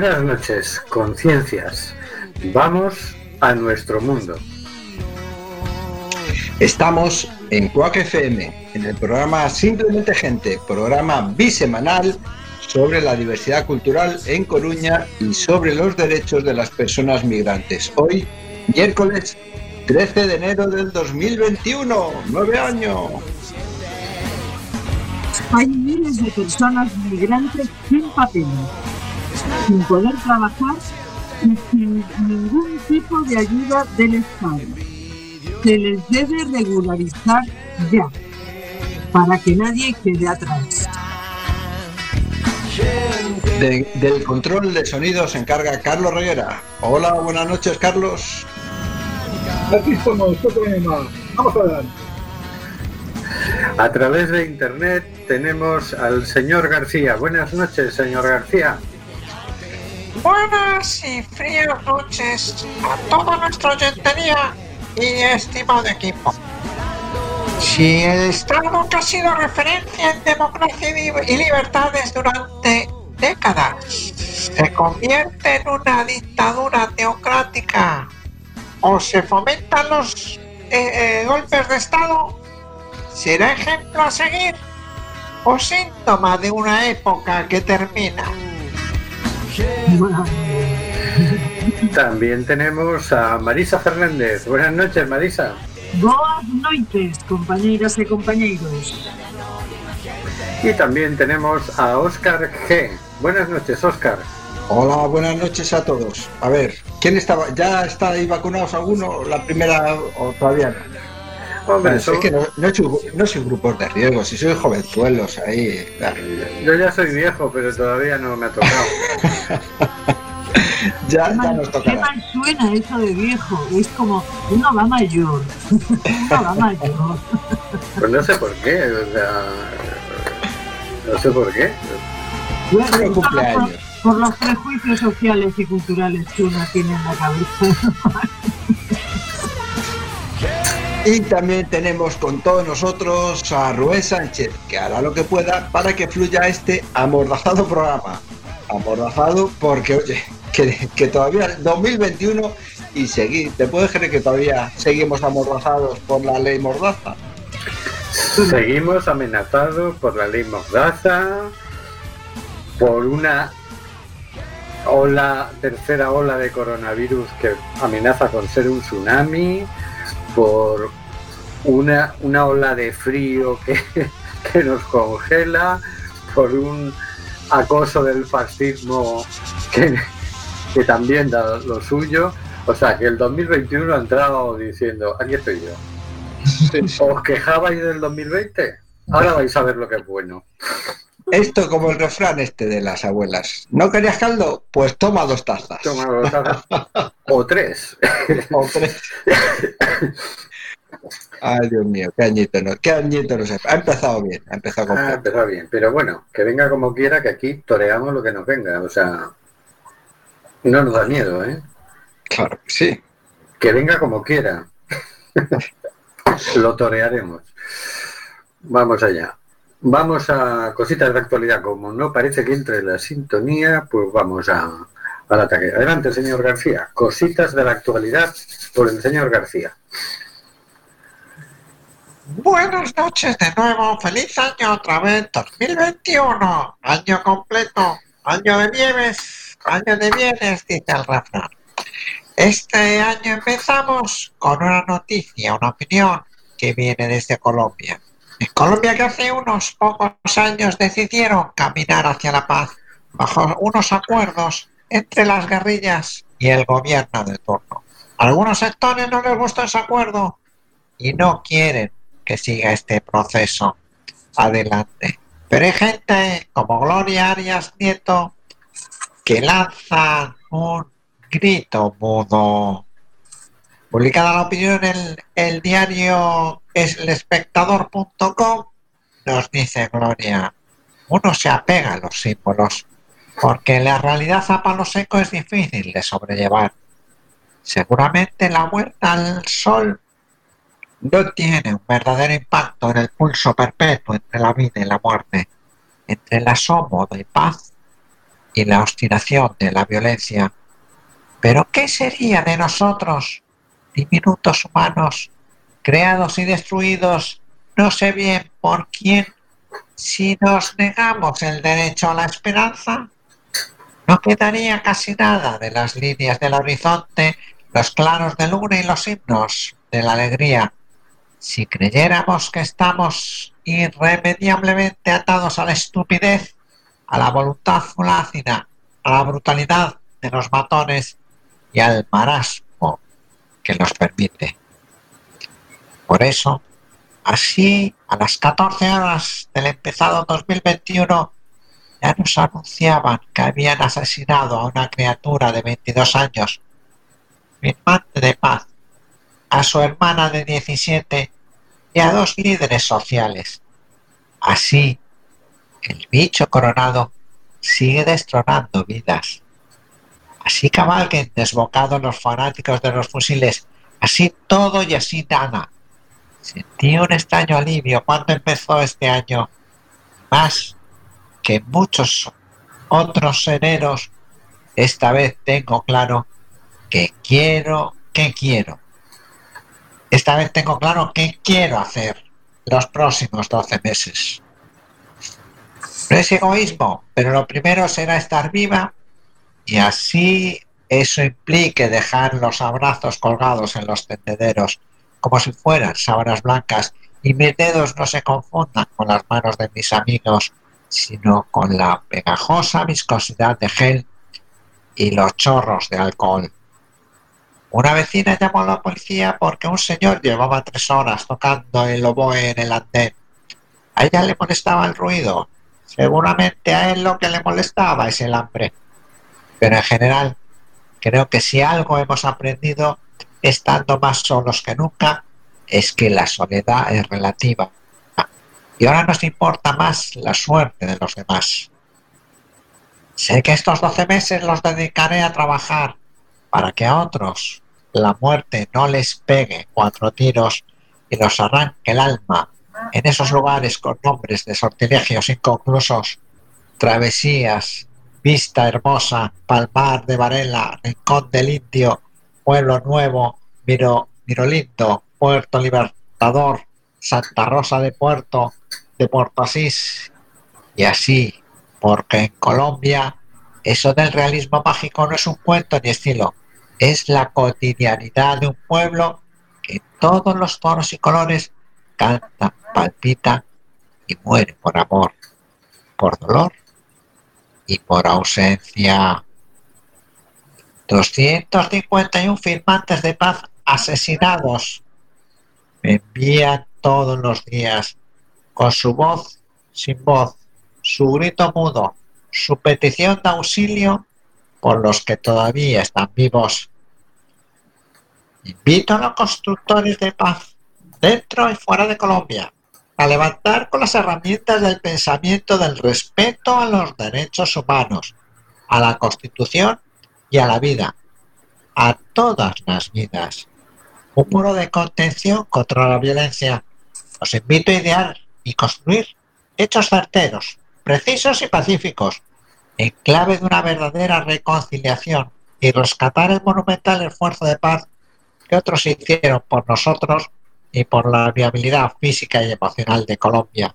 Buenas noches, conciencias. Vamos a nuestro mundo. Estamos en Cuac FM, en el programa Simplemente Gente, programa bisemanal sobre la diversidad cultural en Coruña y sobre los derechos de las personas migrantes. Hoy, miércoles 13 de enero del 2021, nueve años. Hay miles de personas migrantes sin papeles, sin poder trabajar y sin ningún tipo de ayuda del Estado. Se les debe regularizar ya, para que nadie quede atrás. del control de sonido se encarga Carlos Reguera. Hola, buenas noches, Carlos. Aquí estamos, Vamos adelante. A través de internet tenemos al señor García. Buenas noches, señor García. Buenas y frías noches a toda nuestra oyentería y estimado equipo. Si el Estado que ha sido referencia en democracia y libertades durante décadas se convierte en una dictadura teocrática o se fomentan los eh, eh, golpes de Estado, será ejemplo a seguir o síntoma de una época que termina. También tenemos a Marisa Fernández. Buenas noches, Marisa. Buenas noches, compañeras y compañeros. Y también tenemos a Oscar G. Buenas noches, Oscar. Hola, buenas noches a todos. A ver, ¿quién estaba? ¿Ya está ahí vacunados alguno? ¿La primera o todavía no? Hombre, es que no, no, soy, grupos de riesgo, si soy jovenzuelos ahí. Yo ya soy viejo, pero todavía no me ha tocado. ya, ya nos toca. ¿Qué mal suena eso de viejo? Es como uno va mayor. uno va mayor. pues no sé por qué, o sea. No sé por qué. Bueno, cumpleaños por los prejuicios sociales y culturales que uno tiene en la cabeza. Y también tenemos con todos nosotros a Rubén Sánchez, que hará lo que pueda para que fluya este amordazado programa. Amordazado porque, oye, que, que todavía 2021 y seguir. ¿Te puedes creer que todavía seguimos amordazados por la ley Mordaza? Seguimos amenazados por la ley Mordaza, por una ola, tercera ola de coronavirus que amenaza con ser un tsunami, por una, una ola de frío que, que nos congela, por un acoso del fascismo que, que también da lo suyo. O sea, que el 2021 ha entrado diciendo, aquí estoy yo. ¿Os quejabais del 2020? Ahora vais a ver lo que es bueno. Esto como el refrán este de las abuelas. ¿No querías caldo? Pues toma dos tazas. Toma dos tazas. o tres. o tres. Ay, Dios mío, qué añito no, qué añito no sé. Ha empezado bien, ha empezado con... Ha empezado bien, pero bueno, que venga como quiera, que aquí toreamos lo que nos venga. O sea, no nos da miedo, ¿eh? Claro, sí. Que venga como quiera. lo torearemos. Vamos allá. Vamos a cositas de actualidad. Como no parece que entre la sintonía, pues vamos a, al ataque. Adelante, señor García. Cositas de la actualidad por el señor García. Buenas noches de nuevo. Feliz año otra vez. 2021. Año completo. Año de nieves. Año de bienes, dice el refrán. Este año empezamos con una noticia, una opinión que viene desde Colombia. En Colombia que hace unos pocos años decidieron caminar hacia la paz bajo unos acuerdos entre las guerrillas y el gobierno de turno. Algunos sectores no les gusta ese acuerdo y no quieren que siga este proceso adelante. Pero hay gente como Gloria Arias Nieto que lanza un grito mudo. Publicada la opinión en el diario es el espectador.com, nos dice Gloria, uno se apega a los símbolos, porque la realidad a palo seco es difícil de sobrellevar. Seguramente la vuelta al sol no tiene un verdadero impacto en el pulso perpetuo entre la vida y la muerte, entre el asomo de paz y la obstinación de la violencia. Pero ¿qué sería de nosotros, diminutos humanos, creados y destruidos, no sé bien por quién, si nos negamos el derecho a la esperanza? No quedaría casi nada de las líneas del horizonte, los claros de luna y los himnos de la alegría. Si creyéramos que estamos irremediablemente atados a la estupidez, a la voluntad flácida, a la brutalidad de los matones y al marasmo que los permite. Por eso, así a las 14 horas del empezado 2021, ya nos anunciaban que habían asesinado a una criatura de 22 años, firmante de paz, a su hermana de 17 y a dos líderes sociales. Así, el bicho coronado sigue destronando vidas. Así cabalguen desbocados los fanáticos de los fusiles, así todo y así nada. Sentí un extraño alivio cuando empezó este año, más que muchos otros sereros, esta vez tengo claro que quiero, que quiero. Esta vez tengo claro qué quiero hacer los próximos 12 meses. No es egoísmo, pero lo primero será estar viva y así eso implique dejar los abrazos colgados en los tendederos como si fueran sábanas blancas y mis dedos no se confundan con las manos de mis amigos, sino con la pegajosa viscosidad de gel y los chorros de alcohol. Una vecina llamó a la policía porque un señor llevaba tres horas tocando el oboe en el andén. A ella le molestaba el ruido. Seguramente a él lo que le molestaba es el hambre. Pero en general, creo que si algo hemos aprendido estando más solos que nunca, es que la soledad es relativa. Y ahora nos importa más la suerte de los demás. Sé que estos 12 meses los dedicaré a trabajar para que a otros la muerte no les pegue cuatro tiros y los arranque el alma en esos lugares con nombres de sortilegios inconclusos, travesías, vista hermosa, palmar de Varela, rincón del Indio, pueblo nuevo, Miro, Mirolindo, Puerto Libertador, Santa Rosa de Puerto, de Puerto Asís, y así, porque en Colombia eso del realismo mágico no es un cuento ni estilo, es la cotidianidad de un pueblo que todos los tonos y colores canta, palpita y muere por amor, por dolor y por ausencia. 251 firmantes de paz asesinados me envían todos los días con su voz sin voz, su grito mudo, su petición de auxilio por los que todavía están vivos. Invito a los constructores de paz, dentro y fuera de Colombia, a levantar con las herramientas del pensamiento del respeto a los derechos humanos, a la Constitución y a la vida, a todas las vidas. Un muro de contención contra la violencia. Os invito a idear y construir hechos certeros, precisos y pacíficos, en clave de una verdadera reconciliación y rescatar el monumental esfuerzo de paz que otros hicieron por nosotros y por la viabilidad física y emocional de Colombia.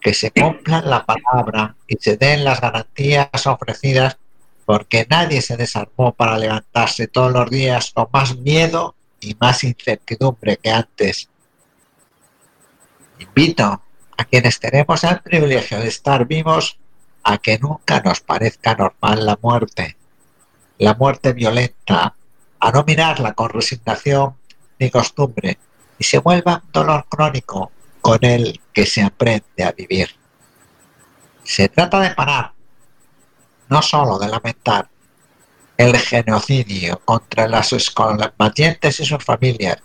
Que se cumpla la palabra y se den las garantías ofrecidas porque nadie se desarmó para levantarse todos los días con más miedo y más incertidumbre que antes. Invito a quienes tenemos el privilegio de estar vivos a que nunca nos parezca normal la muerte, la muerte violenta, a no mirarla con resignación ni costumbre, y se vuelva un dolor crónico con el que se aprende a vivir. Se trata de parar, no solo de lamentar, el genocidio contra las combatientes y sus familias.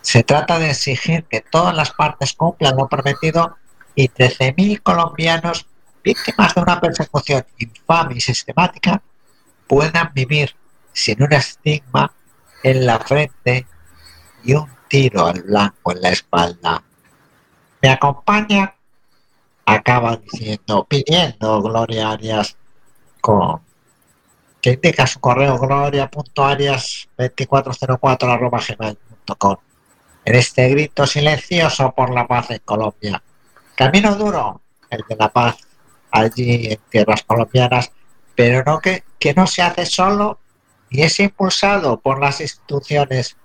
Se trata de exigir que todas las partes cumplan lo prometido y 13.000 colombianos víctimas de una persecución infame y sistemática puedan vivir sin un estigma en la frente y un tiro al blanco en la espalda. Me acompaña, acaba diciendo, pidiendo Gloria Arias que indica su correo gloria.arias2404.gmail.com en este grito silencioso por la paz en Colombia. Camino duro, el de la paz allí en tierras colombianas, pero no que, que no se hace solo y es impulsado por las instituciones.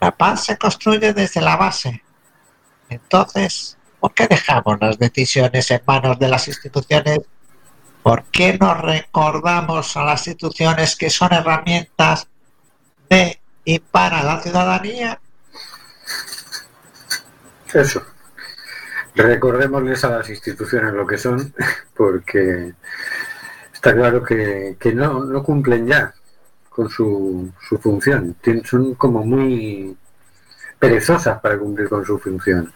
La paz se construye desde la base. Entonces, ¿por qué dejamos las decisiones en manos de las instituciones? ¿Por qué no recordamos a las instituciones que son herramientas de y para la ciudadanía? Eso. Recordémosles a las instituciones lo que son, porque está claro que, que no, no cumplen ya con su, su función. Tien- Son como muy perezosas para cumplir con su función.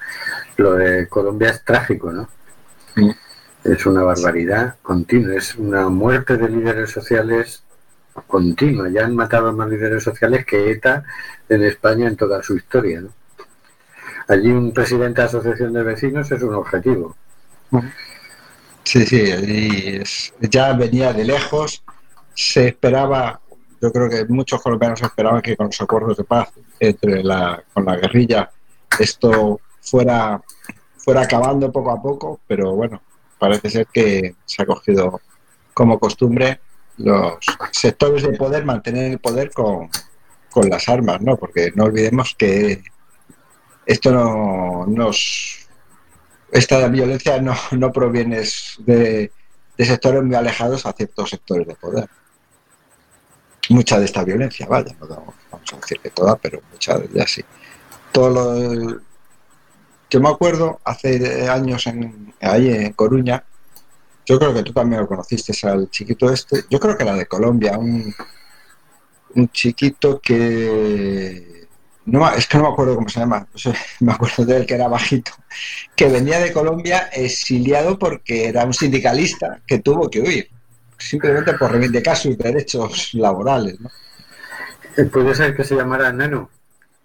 Lo de Colombia es trágico, ¿no? Sí. Es una barbaridad continua, es una muerte de líderes sociales continua. Ya han matado más líderes sociales que ETA en España en toda su historia. Allí un presidente de asociación de vecinos es un objetivo. Sí, sí, es- ya venía de lejos. Se esperaba, yo creo que muchos colombianos esperaban que con los acuerdos de paz entre la, con la guerrilla esto fuera, fuera acabando poco a poco, pero bueno, parece ser que se ha cogido como costumbre los sectores de poder mantener el poder con, con las armas, ¿no? Porque no olvidemos que esto no nos esta violencia no, no proviene de, de sectores muy alejados a ciertos sectores de poder. Mucha de esta violencia, vaya, no vamos a decir que toda, pero mucha de ella sí. Todo lo, yo me acuerdo hace años en, ahí en Coruña, yo creo que tú también lo conociste al chiquito este, yo creo que era de Colombia, un, un chiquito que no, es que no me acuerdo cómo se llama, no sé, me acuerdo de él que era bajito, que venía de Colombia exiliado porque era un sindicalista que tuvo que huir, simplemente por reivindicar sus derechos laborales. ¿no? Eh, Puede ser que se llamara Nano.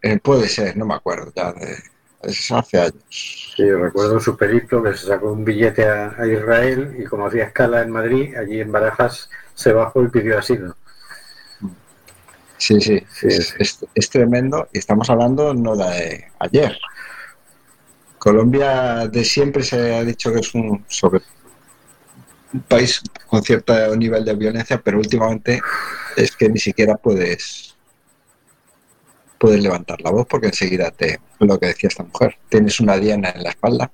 Eh, puede ser, no me acuerdo ya, de, eso hace años. Sí, recuerdo su periplo que se sacó un billete a, a Israel y como hacía escala en Madrid, allí en Barajas se bajó y pidió asilo. Sí, sí, Sí, es, sí. es- es tremendo y estamos hablando no de ayer. Colombia de siempre se ha dicho que es un, sobre, un país con cierto nivel de violencia, pero últimamente es que ni siquiera puedes puedes levantar la voz porque enseguida te lo que decía esta mujer, tienes una diana en la espalda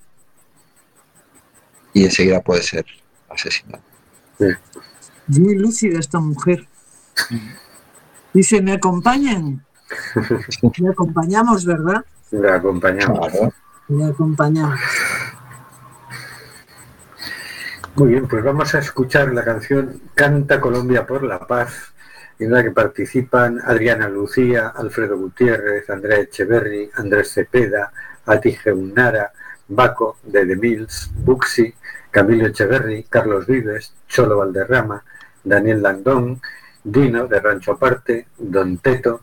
y enseguida puedes ser asesinado. Muy lúcida esta mujer. Dice, ¿me acompañan? Me acompañamos, ¿verdad? Le acompañamos. Claro. Me acompañamos. Muy bien, pues vamos a escuchar la canción Canta Colombia por la Paz, en la que participan Adriana Lucía, Alfredo Gutiérrez, Andrea Echeverri, Andrés Cepeda, Ati Geunara, Baco, de The Mills, Buxi, Camilo Echeverri, Carlos Vives, Cholo Valderrama, Daniel Landón, Dino, de Rancho Aparte, Don Teto,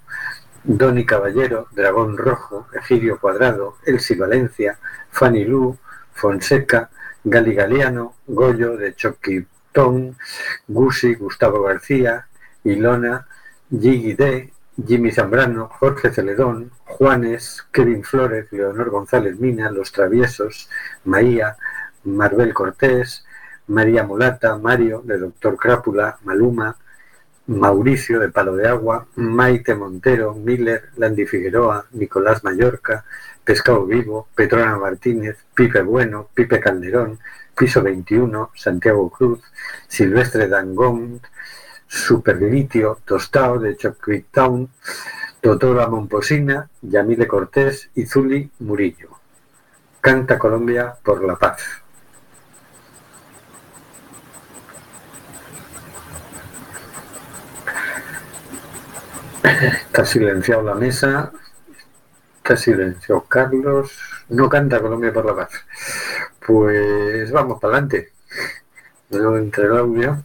Doni Caballero, Dragón Rojo, Egidio Cuadrado, Elsi Valencia, Fanny Lu, Fonseca, Gali Galeano, Goyo de Choquitón, Gusi, Gustavo García, Ilona, Gigi D, Jimmy Zambrano, Jorge Celedón, Juanes, Kevin Flores, Leonor González Mina, Los Traviesos, Maía, Marbel Cortés, María Mulata, Mario de Doctor Crápula, Maluma, Mauricio de Palo de Agua, Maite Montero, Miller, Landy Figueroa, Nicolás Mallorca, Pescado Vivo, Petrona Martínez, Pipe Bueno, Pipe Calderón, Piso 21, Santiago Cruz, Silvestre Dangón, Superlitio, Tostao de Chocolate Town, Totora Momposina, Yamile Cortés y Zuli Murillo. Canta Colombia por la paz. Está silenciado la mesa. Está silenciado Carlos. No canta Colombia por la paz. Pues vamos para adelante. No entre el audio.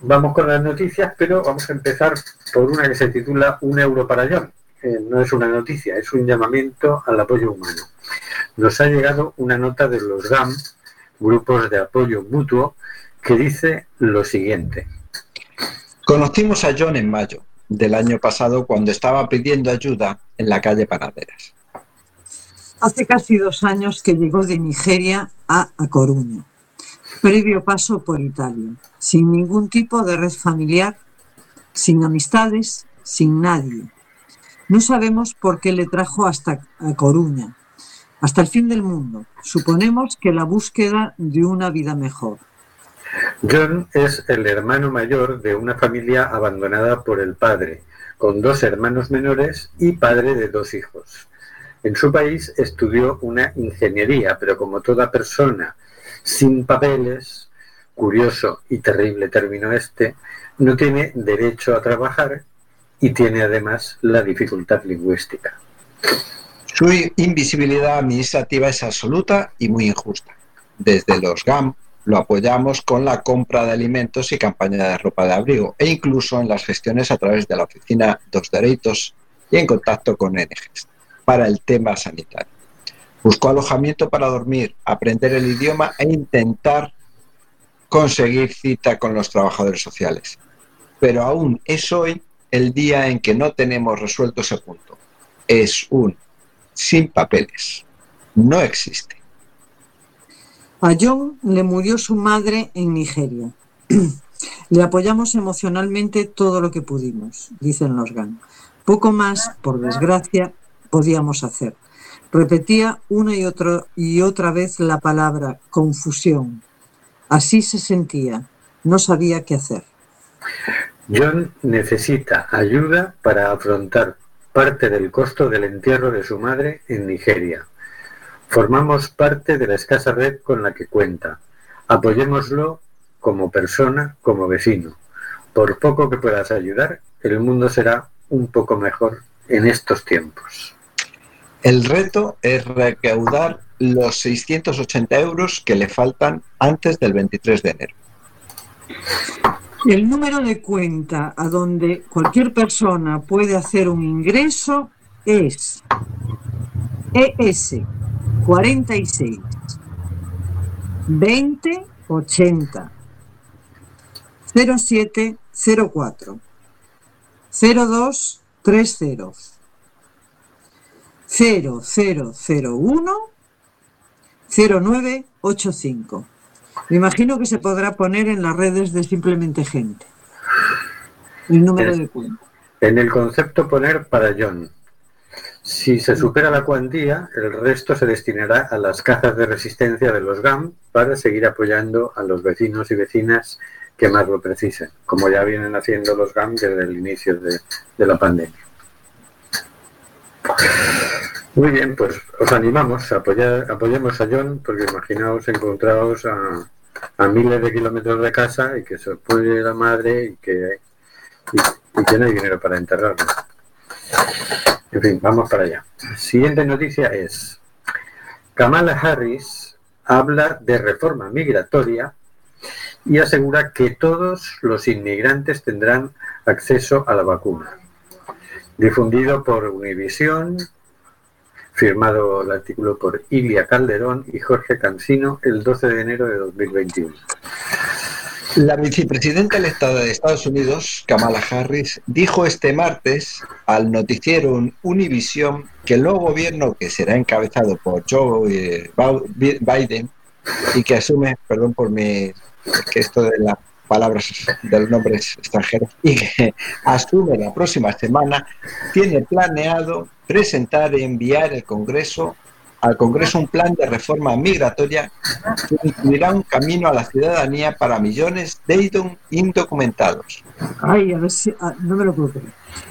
Vamos con las noticias, pero vamos a empezar por una que se titula Un euro para John. Eh, no es una noticia, es un llamamiento al apoyo humano. Nos ha llegado una nota de los GAM, grupos de apoyo mutuo, que dice lo siguiente. Conocimos a John en mayo del año pasado cuando estaba pidiendo ayuda en la calle Panaderas. Hace casi dos años que llegó de Nigeria a A Coruña, previo paso por Italia, sin ningún tipo de red familiar, sin amistades, sin nadie. No sabemos por qué le trajo hasta A Coruña, hasta el fin del mundo. Suponemos que la búsqueda de una vida mejor. John es el hermano mayor de una familia abandonada por el padre, con dos hermanos menores y padre de dos hijos. En su país estudió una ingeniería, pero como toda persona sin papeles, curioso y terrible término este, no tiene derecho a trabajar y tiene además la dificultad lingüística. Su invisibilidad administrativa es absoluta y muy injusta. Desde los GAM lo apoyamos con la compra de alimentos y campaña de ropa de abrigo e incluso en las gestiones a través de la oficina Dos Derechos y en contacto con ONGs para el tema sanitario. Buscó alojamiento para dormir, aprender el idioma e intentar conseguir cita con los trabajadores sociales. Pero aún es hoy el día en que no tenemos resuelto ese punto. Es un sin papeles. No existe. A John le murió su madre en Nigeria. le apoyamos emocionalmente todo lo que pudimos, dicen los GAN. Poco más, por desgracia, podíamos hacer. Repetía una y, otro, y otra vez la palabra confusión. Así se sentía. No sabía qué hacer. John necesita ayuda para afrontar parte del costo del entierro de su madre en Nigeria. Formamos parte de la escasa red con la que cuenta. Apoyémoslo como persona, como vecino. Por poco que puedas ayudar, el mundo será un poco mejor en estos tiempos. El reto es recaudar los 680 euros que le faltan antes del 23 de enero. El número de cuenta a donde cualquier persona puede hacer un ingreso es ES 46 20 80 07 04 02 30 0001 0985. Me imagino que se podrá poner en las redes de simplemente gente. El número de cuenta. En el concepto poner para John. Si se supera la cuantía, el resto se destinará a las cajas de resistencia de los GAM para seguir apoyando a los vecinos y vecinas que más lo precisen, como ya vienen haciendo los GAM desde el inicio de, de la pandemia. Muy bien, pues os animamos, apoyemos a John, porque imaginaos encontraos a, miles de kilómetros de casa y que se puede la madre y que, y, que no hay dinero para enterrarlo. En fin, vamos para allá. Siguiente noticia es, Kamala Harris habla de reforma migratoria y asegura que todos los inmigrantes tendrán acceso a la vacuna. Difundido por Univision, firmado el artículo por Ilia Calderón y Jorge Cansino el 12 de enero de 2021. La vicepresidenta electa de Estados Unidos, Kamala Harris, dijo este martes al noticiero Univision que el nuevo gobierno, que será encabezado por Joe Biden y que asume, perdón por mi, que esto de las palabras de los nombres extranjeros, y que asume la próxima semana, tiene planeado presentar y enviar el Congreso, al Congreso un plan de reforma migratoria que incluirá un camino a la ciudadanía para millones de indocumentados. Ay, a ver si, ah, no me lo puedo.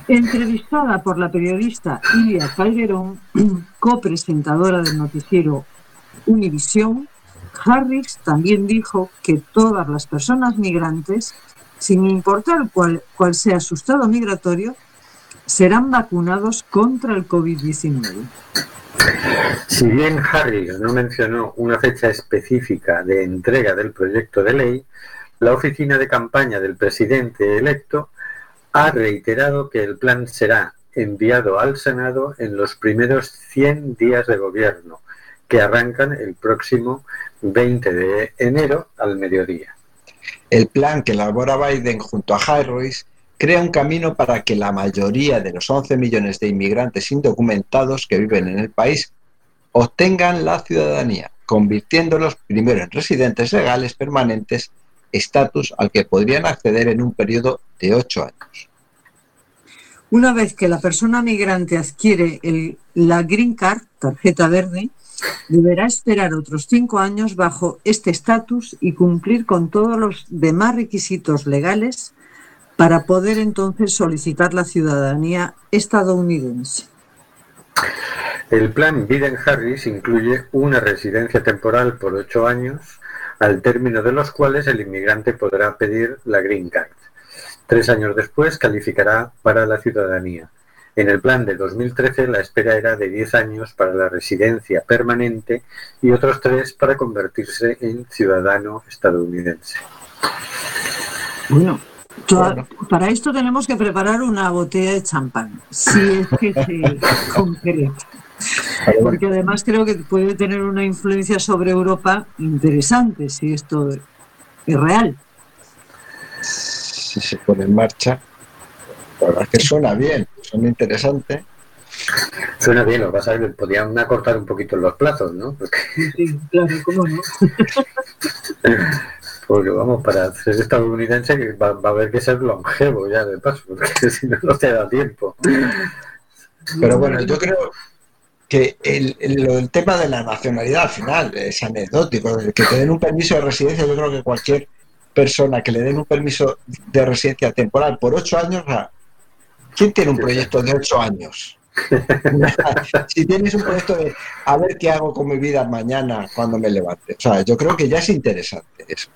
Entrevistada por la periodista Ilia Calderón, copresentadora del noticiero Univisión, Harris también dijo que todas las personas migrantes, sin importar cuál, sea su estado migratorio, serán vacunados contra el COVID-19. Si bien Harris no mencionó una fecha específica de entrega del proyecto de ley, la oficina de campaña del presidente electo ha reiterado que el plan será enviado al Senado en los primeros 100 días de gobierno, que arrancan el próximo 20 de enero al mediodía. El plan que elabora Biden junto a Harris crea un camino para que la mayoría de los 11 millones de inmigrantes indocumentados que viven en el país obtengan la ciudadanía, convirtiéndolos primero en residentes legales permanentes, estatus al que podrían acceder en un periodo de ocho años. Una vez que la persona migrante adquiere el- la Green Card, tarjeta verde, deberá esperar otros cinco años bajo este estatus y cumplir con todos los demás requisitos legales para poder entonces solicitar la ciudadanía estadounidense. El plan Biden-Harris incluye una residencia temporal por ocho años, al término de los cuales el inmigrante podrá pedir la Green Card. Tres años después calificará para la ciudadanía. En el plan de 2013 la espera era de 10 años para la residencia permanente y otros tres para convertirse en ciudadano estadounidense. Bueno, toda- para esto tenemos que preparar una botella de champán, si es que se concreta. Porque además creo que puede tener una influencia sobre Europa interesante si esto es real. si se pone en marcha, la verdad es que suena bien, suena interesante. Suena bien, lo que pasa es que podían acortar un poquito los plazos, ¿no? Porque, Sí, claro, cómo no. porque, vamos, para ser estadounidense que va, va a haber que ser longevo ya de paso, porque si no, no te da tiempo. Pero bueno, yo creo que el, el- el tema de la nacionalidad al final es anecdótico. Que te den un permiso de residencia, yo creo que cualquier persona que le den un permiso de residencia temporal por ocho años, o sea, ¿quién tiene un proyecto de ocho años? si tienes un proyecto de a ver qué hago con mi vida mañana cuando me levante. O sea, yo creo que ya es interesante eso.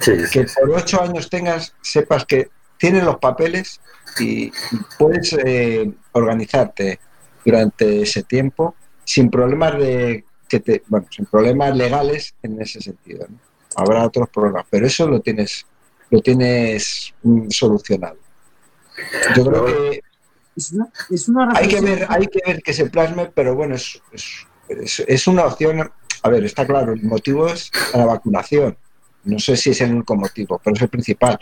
Sí, sí, que por ocho años tengas, sepas que tienes los papeles y, y puedes eh, organizarte durante ese tiempo sin problemas de que te, bueno, sin problemas legales en ese sentido. ¿no? Habrá otros problemas, pero eso lo tienes, lo tienes mm, solucionado. Yo creo que Es una, es una hay que ver, hay que ver que se plasme, pero bueno, es, es, es- una opción. A ver, está claro, el motivo es la vacunación. No sé si es el único motivo, pero es el principal.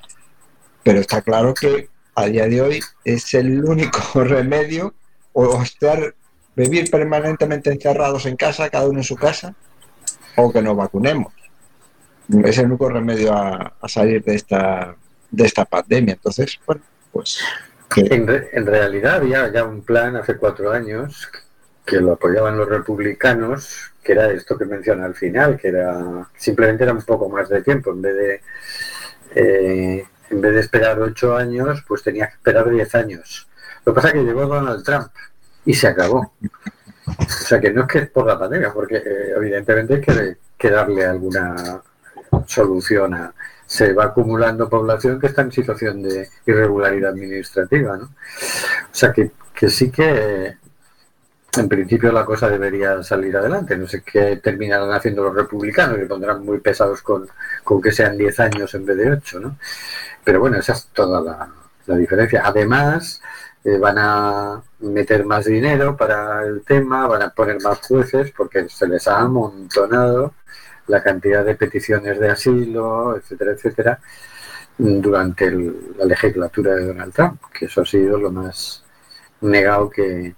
Pero está claro que a día de hoy es el único remedio o estar, vivir permanentemente encerrados en casa, cada uno en su casa, o que nos vacunemos. Es el único remedio a, a salir de esta, de esta pandemia. Entonces, bueno, pues En, re- en realidad había ya un plan hace cuatro años que lo apoyaban los republicanos, que era esto que menciona al final, que era simplemente era un poco más de tiempo, en vez de eh, en vez de esperar ocho años, pues tenía que esperar diez años. Lo que pasa es que llegó Donald Trump y se acabó. O sea que no es que es por la pandemia, porque eh, evidentemente hay que, que darle alguna solución a, se va acumulando población que está en situación de irregularidad administrativa, ¿no? O sea que, que sí que en principio la cosa debería salir adelante. No sé qué terminarán haciendo los republicanos, que pondrán muy pesados con, con que sean 10 años en vez de 8, ¿no? Pero bueno, esa es toda la, la diferencia. Además, eh, van a meter más dinero para el tema, van a poner más jueces porque se les ha amontonado la cantidad de peticiones de asilo, etcétera, etcétera, durante el- la legislatura de Donald Trump, que eso ha sido lo más negado que,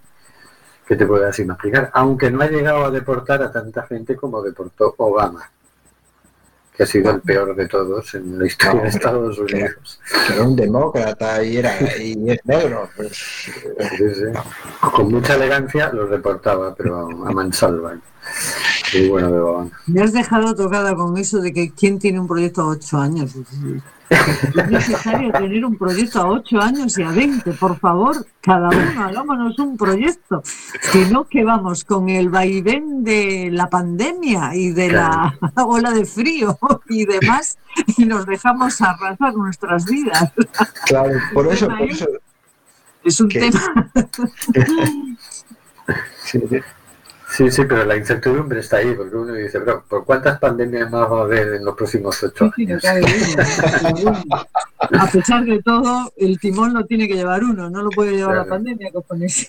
que te puedas imaginar, aunque no ha llegado a deportar a tanta gente como deportó Obama, que ha sido el peor de todos en la historia de Estados Unidos. que era un demócrata y era y es negro pues Sí, sí. Con mucha elegancia los deportaba, pero a mansalva. Bueno. Me has dejado tocada con eso de que quién tiene un proyecto a ocho años. Es necesario tener un proyecto a ocho años y a 20, por favor, cada uno hagámonos un proyecto. Si no, que vamos con el vaivén de la pandemia y de la ola de frío y demás, y nos dejamos arrasar nuestras vidas. claro por eso por eso Es un tema. sí, sí. Sí, sí, pero la incertidumbre está ahí, porque uno dice, pero ¿por cuántas pandemias más va a haber en los próximos ocho Sí, sí, no años? cabe duda, ¿no? A pesar de todo, el timón lo tiene que llevar uno, no lo puede llevar la pandemia, cojones.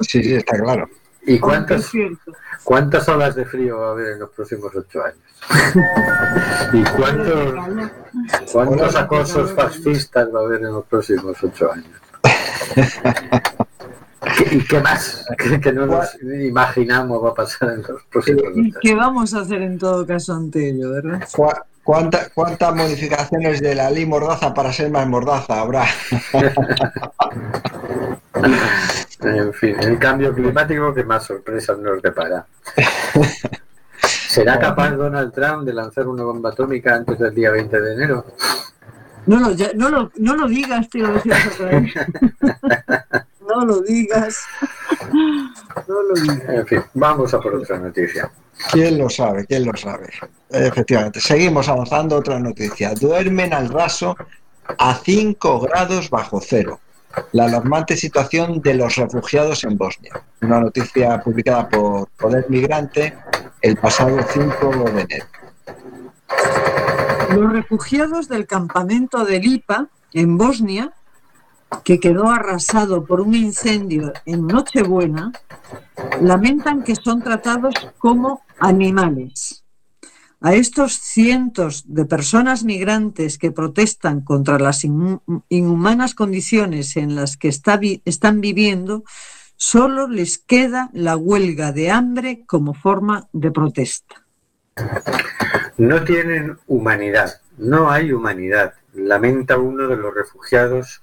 sí, sí, está claro ¿Y cuántas, cuántas olas de frío va a haber en los próximos ocho años? ¿Y cuántos, cuántos acosos fascistas va a haber en los próximos ocho años? ¿Qué- ¿Y qué más? Que, que no nos imaginamos va a pasar en los próximos ¿Y qué vamos a hacer en todo caso ante ello, verdad? ¿Cu- cuánta- ¿Cuántas modificaciones de la ley Mordaza para ser más Mordaza habrá? En fin, el cambio climático que más sorpresas nos depara. ¿Será capaz Donald Trump de lanzar una bomba atómica antes del día 20 de enero? No lo, ya- no lo, no lo digas, tío, No lo digas. No lo digas. En fin, vamos a por otra noticia. ¿Quién lo sabe? ¿Quién lo sabe? Efectivamente. Seguimos avanzando. Otra noticia. Duermen al raso a 5 grados bajo cero. La alarmante situación de los refugiados en Bosnia. Una noticia publicada por Poder Migrante el pasado 5 de enero. Los refugiados del campamento de Lipa, en Bosnia, que quedó arrasado por un incendio en Nochebuena, lamentan que son tratados como animales. A estos cientos de personas migrantes que protestan contra las inhu- inhumanas condiciones en las que están viviendo, solo les queda la huelga de hambre como forma de protesta. No tienen humanidad, no hay humanidad, lamenta uno de los refugiados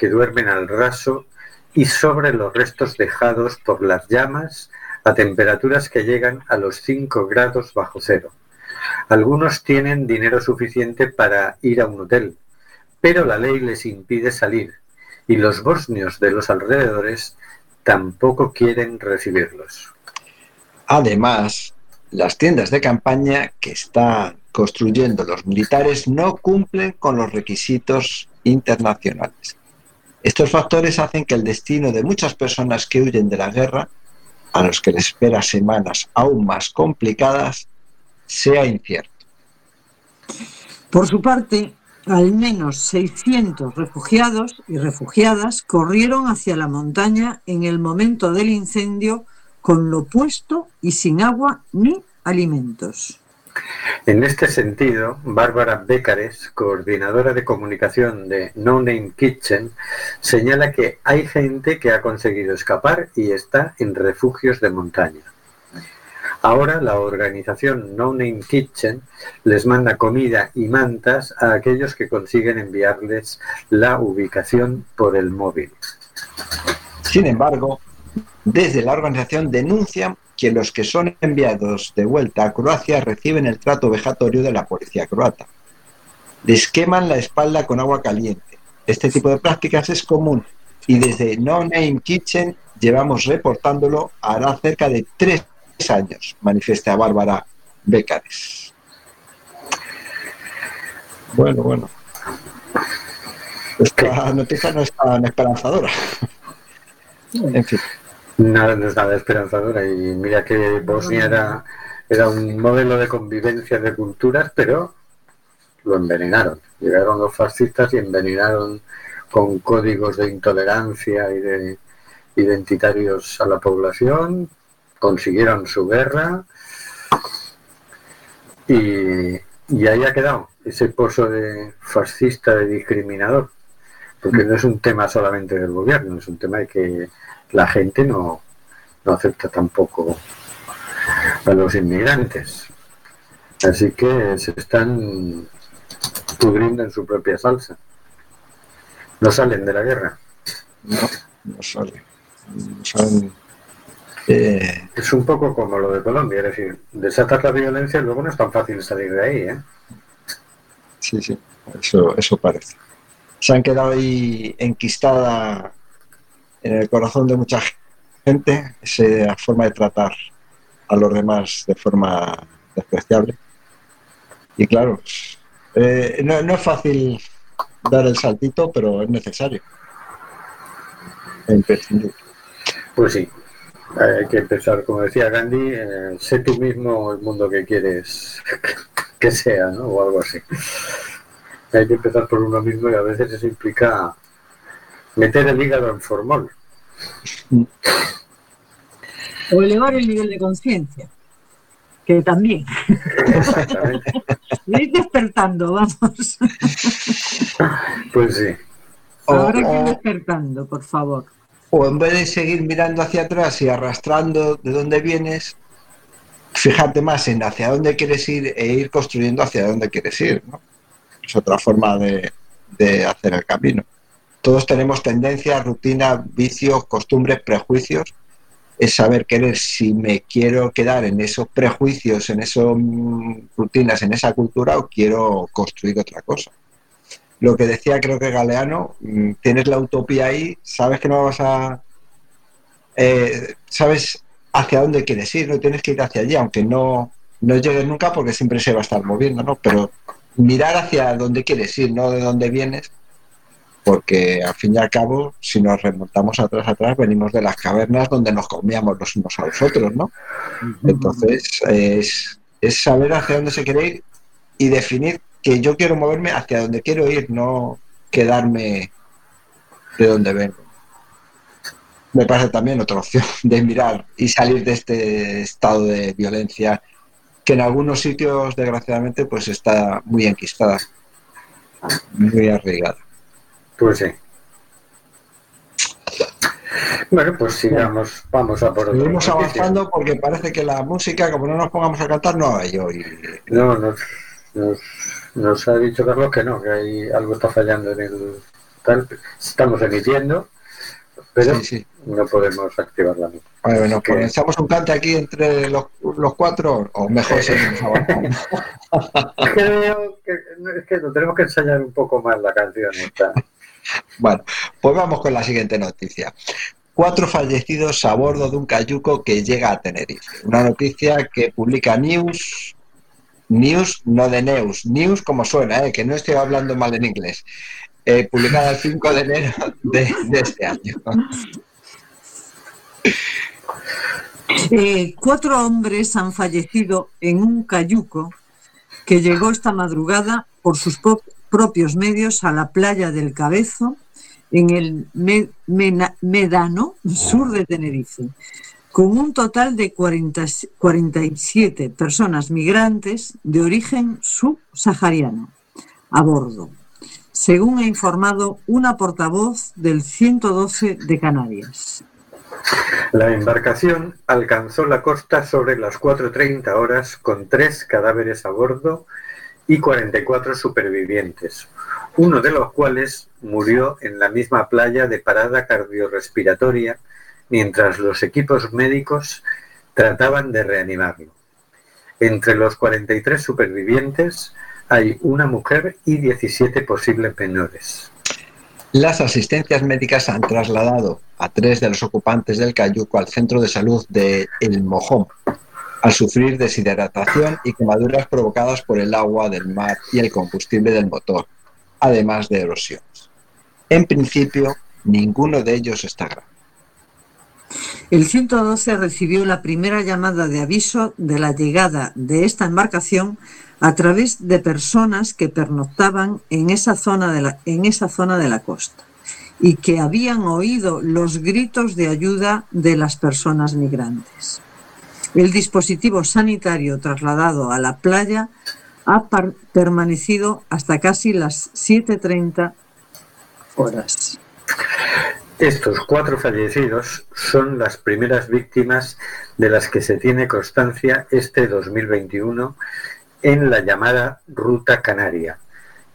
que duermen al raso y sobre los restos dejados por las llamas a temperaturas que llegan a los 5 grados bajo cero. Algunos tienen dinero suficiente para ir a un hotel, pero la ley les impide salir y los bosnios de los alrededores tampoco quieren recibirlos. Además, las tiendas de campaña que están construyendo los militares no cumplen con los requisitos internacionales. Estos factores hacen que el destino de muchas personas que huyen de la guerra, a los que les espera semanas aún más complicadas, sea incierto. Por su parte, al menos 600 refugiados y refugiadas corrieron hacia la montaña en el momento del incendio con lo puesto y sin agua ni alimentos. En este sentido, Bárbara Bécares, coordinadora de comunicación de No Name Kitchen, señala que hay gente que ha conseguido escapar y está en refugios de montaña. Ahora la organización No Name Kitchen les manda comida y mantas a aquellos que consiguen enviarles la ubicación por el móvil. Sin embargo, desde la organización denuncian que los que son enviados de vuelta a Croacia reciben el trato vejatorio de la policía croata. Les queman la espalda con agua caliente. Este tipo de prácticas es común y desde No Name Kitchen llevamos reportándolo hará cerca de tres años, manifiesta Bárbara Bécares. Bueno, bueno. Esta noticia no es tan esperanzadora. En fin. Nada, no es nada esperanzadora. Y mira que Bosnia era, era un modelo de convivencia de culturas, pero lo envenenaron. Llegaron los fascistas y envenenaron con códigos de intolerancia y de identitarios a la población, consiguieron su guerra. Y, y ahí ha quedado ese pozo de fascista, de discriminador, porque no es un tema solamente del gobierno, es un tema de que la gente no, no acepta tampoco a los inmigrantes. Así que se están pudriendo en su propia salsa. No salen de la guerra. No, no sale. No salen. Eh, Es un poco como lo de Colombia, es decir, desatas la violencia y luego no es tan fácil salir de ahí. ¿eh? sí, sí, eso, eso parece. Se han quedado ahí enquistada en el corazón de mucha gente esa forma de tratar a los demás de forma despreciable. Y claro, eh, no, no es fácil dar el saltito, pero es necesario. Es imprescindible. Pues sí, hay que empezar, como decía Gandhi, eh, sé tú mismo el mundo que quieres que sea, ¿no? O algo así. Hay que empezar por uno mismo y a veces eso implica meter el hígado en formol. O elevar el nivel de conciencia, que también. Exactamente. Ir despertando, vamos. Pues sí. Ahora que ir despertando, por favor. O en vez de seguir mirando hacia atrás y arrastrando de dónde vienes, fíjate más en hacia dónde quieres ir e ir construyendo hacia dónde quieres ir. ¿no? Es otra forma de, de hacer el camino. Todos tenemos tendencias, rutinas, vicios, costumbres, prejuicios. Es saber querer si me quiero quedar en esos prejuicios, en esas mm, rutinas, en esa cultura o quiero construir otra cosa lo que decía creo que Galeano, mm, tienes la utopía ahí, sabes que no vas a... eh, sabes hacia dónde quieres ir, no tienes que ir hacia allí, aunque no, no llegues nunca porque siempre se va a estar moviendo, ¿no? Pero mirar hacia dónde quieres ir, no de dónde vienes, porque al fin y al cabo, si nos remontamos atrás, atrás, venimos de las cavernas donde nos comíamos los unos a los otros, ¿no? Entonces, es, es saber hacia dónde se quiere ir y definir que yo quiero moverme hacia donde quiero ir, no quedarme de donde vengo. Me parece también otra opción de mirar y salir de este estado de violencia que en algunos sitios, desgraciadamente, pues está muy enquistada, muy arraigada. Pues sí. Bueno, pues sigamos, vamos a por otro. Seguimos avanzando porque parece que la música, como no nos pongamos a cantar, no hay hoy. No, nos, nos, nos ha dicho Carlos que no, que hay algo está fallando en el tal. Estamos emitiendo, pero Sí, sí. no podemos activar la música. Bueno, Que- pues echamos un cante aquí entre los, los cuatro, o mejor seguimos avanzando. Creo que es que tenemos que ensayar un poco más la canción. esta. Bueno, pues vamos con la siguiente noticia. Cuatro fallecidos a bordo de un cayuco que llega a Tenerife. Una noticia que publica News, News, no de News, News como suena, ¿eh? que no estoy hablando mal en inglés. Eh, publicada el 5 de enero de, este año. Eh, cuatro hombres han fallecido en un cayuco que llegó esta madrugada por sus propios medios a la playa del Cabezo, en el Medano, sur de Tenerife, con un total de 40 47 personas migrantes de origen subsahariano a bordo, según ha informado una portavoz del 112 de Canarias. La embarcación alcanzó la costa sobre las 4.30 horas con tres cadáveres a bordo y 44 supervivientes, uno de los cuales murió en la misma playa de parada cardiorrespiratoria mientras los equipos médicos trataban de reanimarlo. Entre los 43 supervivientes hay una mujer y 17 posibles menores. Las asistencias médicas han trasladado a tres de los ocupantes del cayuco al centro de salud de El Mojón, al sufrir deshidratación y quemaduras provocadas por el agua del mar y el combustible del motor, además de erosiones. En principio, ninguno de ellos está grave. El 112 recibió la primera llamada de aviso de la llegada de esta embarcación a través de personas que pernoctaban en esa zona de la, en esa zona de la costa y que habían oído los gritos de ayuda de las personas migrantes. El dispositivo sanitario trasladado a la playa ha permanecido hasta casi las 7.30 horas. Estos cuatro fallecidos son las primeras víctimas de las que se tiene constancia este 2021 en la llamada Ruta Canaria,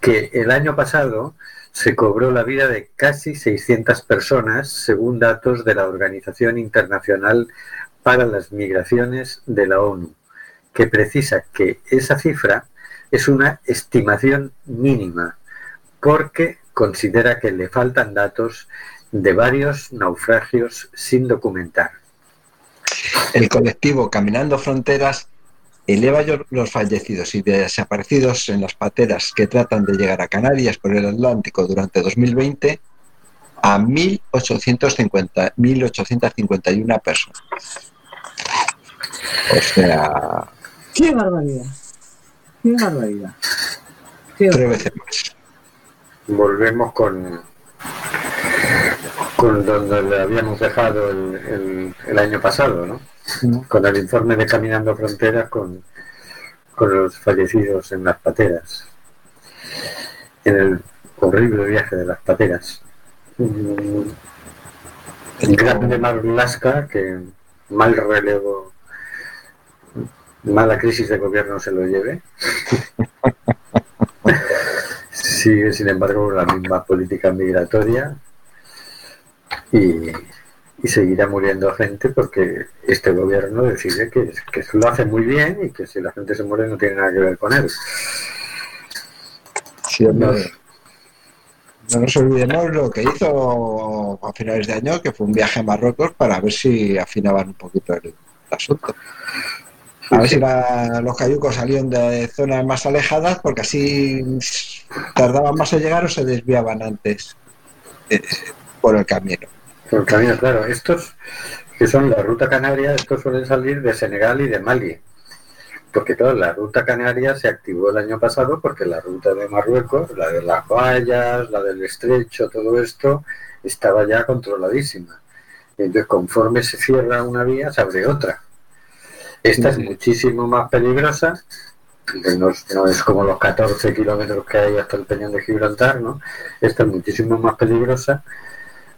que el año pasado se cobró la vida de casi 600 personas, según datos de la Organización Internacional para las Migraciones de la ONU, que precisa que esa cifra es una estimación mínima, porque considera que le faltan datos de varios naufragios sin documentar. El colectivo Caminando Fronteras eleva los fallecidos y desaparecidos en las pateras que tratan de llegar a Canarias por el Atlántico durante 2020 a 1.850 1.851 personas. O sea, ¡Qué barbaridad! ¡Qué barbaridad! ¡Qué tres veces más. Volvemos con, con donde le habíamos dejado el, el- el año pasado, ¿no? con el informe de Caminando Fronteras con, con los fallecidos en las pateras, en el horrible viaje de las pateras. Un grande Marlaska que mal relevo, mala crisis de gobierno se lo lleve. Sigue, sin embargo, la misma política migratoria y, y seguirá muriendo gente porque este gobierno decide que, que lo hace muy bien y que si la gente se muere no tiene nada que ver con él. Sí. No nos olvidemos lo que hizo a finales de año, que fue un viaje a Marruecos para ver si afinaban un poquito el asunto. A ver si la- los cayucos salían de zonas más alejadas, porque así tardaban más en llegar o se desviaban antes eh, por el camino. Por el camino, claro, estos que son la ruta canaria, estos suelen salir de Senegal y de Mali. Porque claro, la ruta canaria se activó el año pasado porque la ruta de Marruecos, la de las vallas, la del estrecho, todo esto, estaba ya controladísima. Entonces, conforme se cierra una vía, se abre otra. Esta es muchísimo más peligrosa, no es, no es como los 14 kilómetros que hay hasta el Peñón de Gibraltar, ¿no? Esta es muchísimo más peligrosa,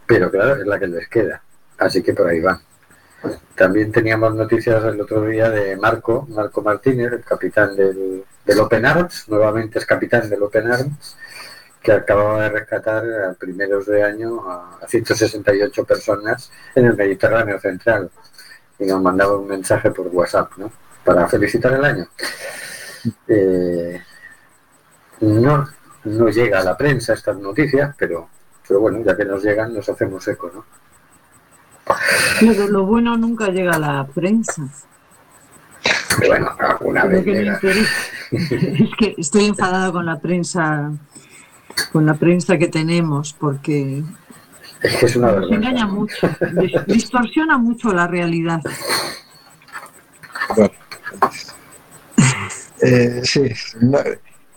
pero claro, es la que les queda. Así que por ahí van. También teníamos noticias el otro día de Marco, Marco Martínez, el capitán del, del Open Arms, nuevamente es capitán del Open Arms, que acababa de rescatar a primeros de año a 168 personas en el Mediterráneo Central. Y nos mandaba un mensaje por WhatsApp, ¿no? Para felicitar el año. Eh, no, no llega a la prensa estas noticias, pero, pero bueno, ya que nos llegan, nos hacemos eco, ¿no? Pero lo bueno nunca llega a la prensa. Bueno, alguna vez que llega. es que estoy enfadada con la prensa, con la prensa que tenemos, porque Es que es una vergüenza. engaña mucho, dis- distorsiona mucho la realidad. Bueno. Eh, sí, no,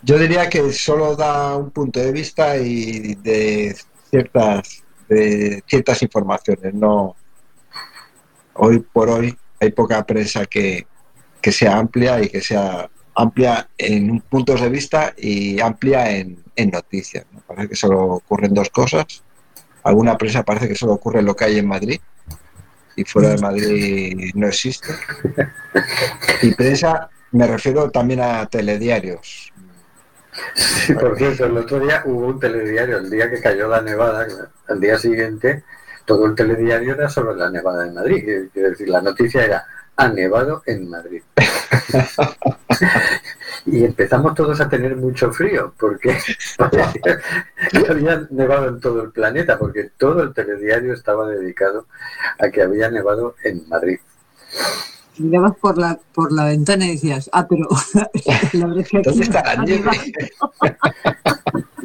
yo diría que solo da un punto de vista y de ciertas de ciertas informaciones. No, hoy por hoy hay poca prensa que, que sea amplia y que sea amplia en puntos de vista y amplia en, en noticias. ¿no? Parece que solo ocurren dos cosas. Alguna prensa parece que solo ocurre lo que hay en Madrid y fuera de Madrid no existe. Y prensa me refiero también a telediarios. Sí, por cierto, el otro día hubo un telediario, el día que cayó la nevada, al día siguiente, todo el telediario era sobre la nevada en Madrid. Quiero decir, la noticia era, ha nevado en Madrid. y empezamos todos a tener mucho frío, porque había nevado en todo el planeta, porque todo el telediario estaba dedicado a que había nevado en Madrid. Mirabas por la, por la ventana y decías, ah, pero la verdad es que aquí ¿Dónde está la ha nieve? nevado.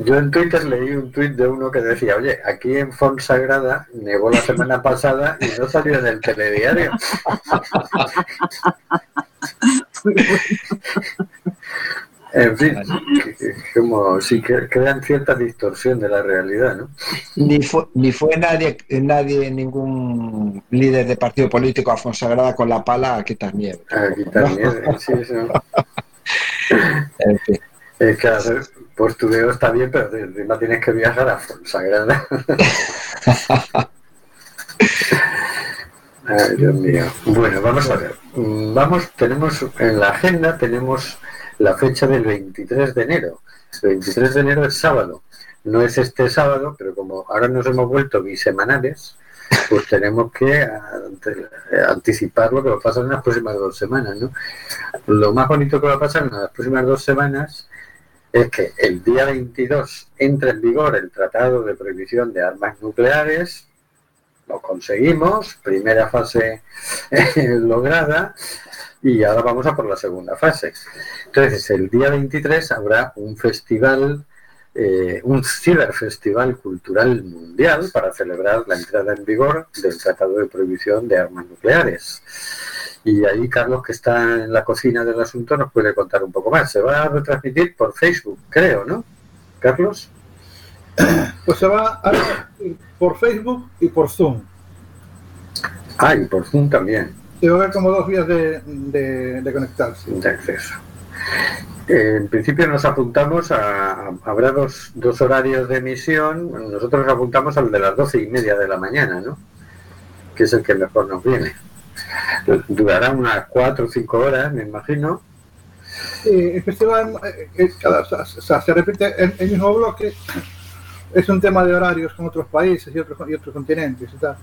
Yo en Twitter leí un tuit de uno que decía, oye, aquí en Fonsagrada nevó la semana pasada y no salió en el telediario. En fin, como si crean cierta distorsión de la realidad, ¿no? Ni fue, ni fue nadie, nadie, ningún líder de partido político a Fonsagrada con la pala a quitar nieve. Aquí también, eh, sí, eso. En fin. Es que hacer postureo está bien, pero encima tienes que viajar a Fonsagrada. Ay, Dios mío. Bueno, vamos a ver. Mm, Vamos, tenemos en la agenda tenemos la fecha del 23 de enero. El 23 de enero es sábado. No es este sábado, pero como ahora nos hemos vuelto bisemanales, pues tenemos que anticipar lo que va a pasar en las próximas dos semanas, ¿no? Lo más bonito que va a pasar en las próximas dos semanas es que el día 22 entra en vigor el Tratado de Prohibición de Armas Nucleares, lo conseguimos, primera fase eh, lograda, y ahora vamos a por la segunda fase. Entonces, el día 23 habrá un festival, eh, un ciberfestival cultural mundial para celebrar la entrada en vigor del Tratado de Prohibición de Armas Nucleares. Y ahí Carlos, que está en la cocina del asunto, nos puede contar un poco más. Se va a retransmitir por Facebook, creo, ¿no? Carlos. Pues se va a- por Facebook y por Zoom. Ah, y por Zoom también. Se va a ver como dos vías de, de, de conectarse. de acceso. En principio nos apuntamos a, habrá dos, dos horarios de emisión, nosotros nos apuntamos al de las doce y media de la mañana, ¿no? Que es el que mejor nos viene. Durará unas cuatro o cinco horas, me imagino. Sí, el festival eh, eh, cada- o sea, se repite el, el mismo bloque. Es un tema de horarios con otros países y otros, y otros continentes y tal.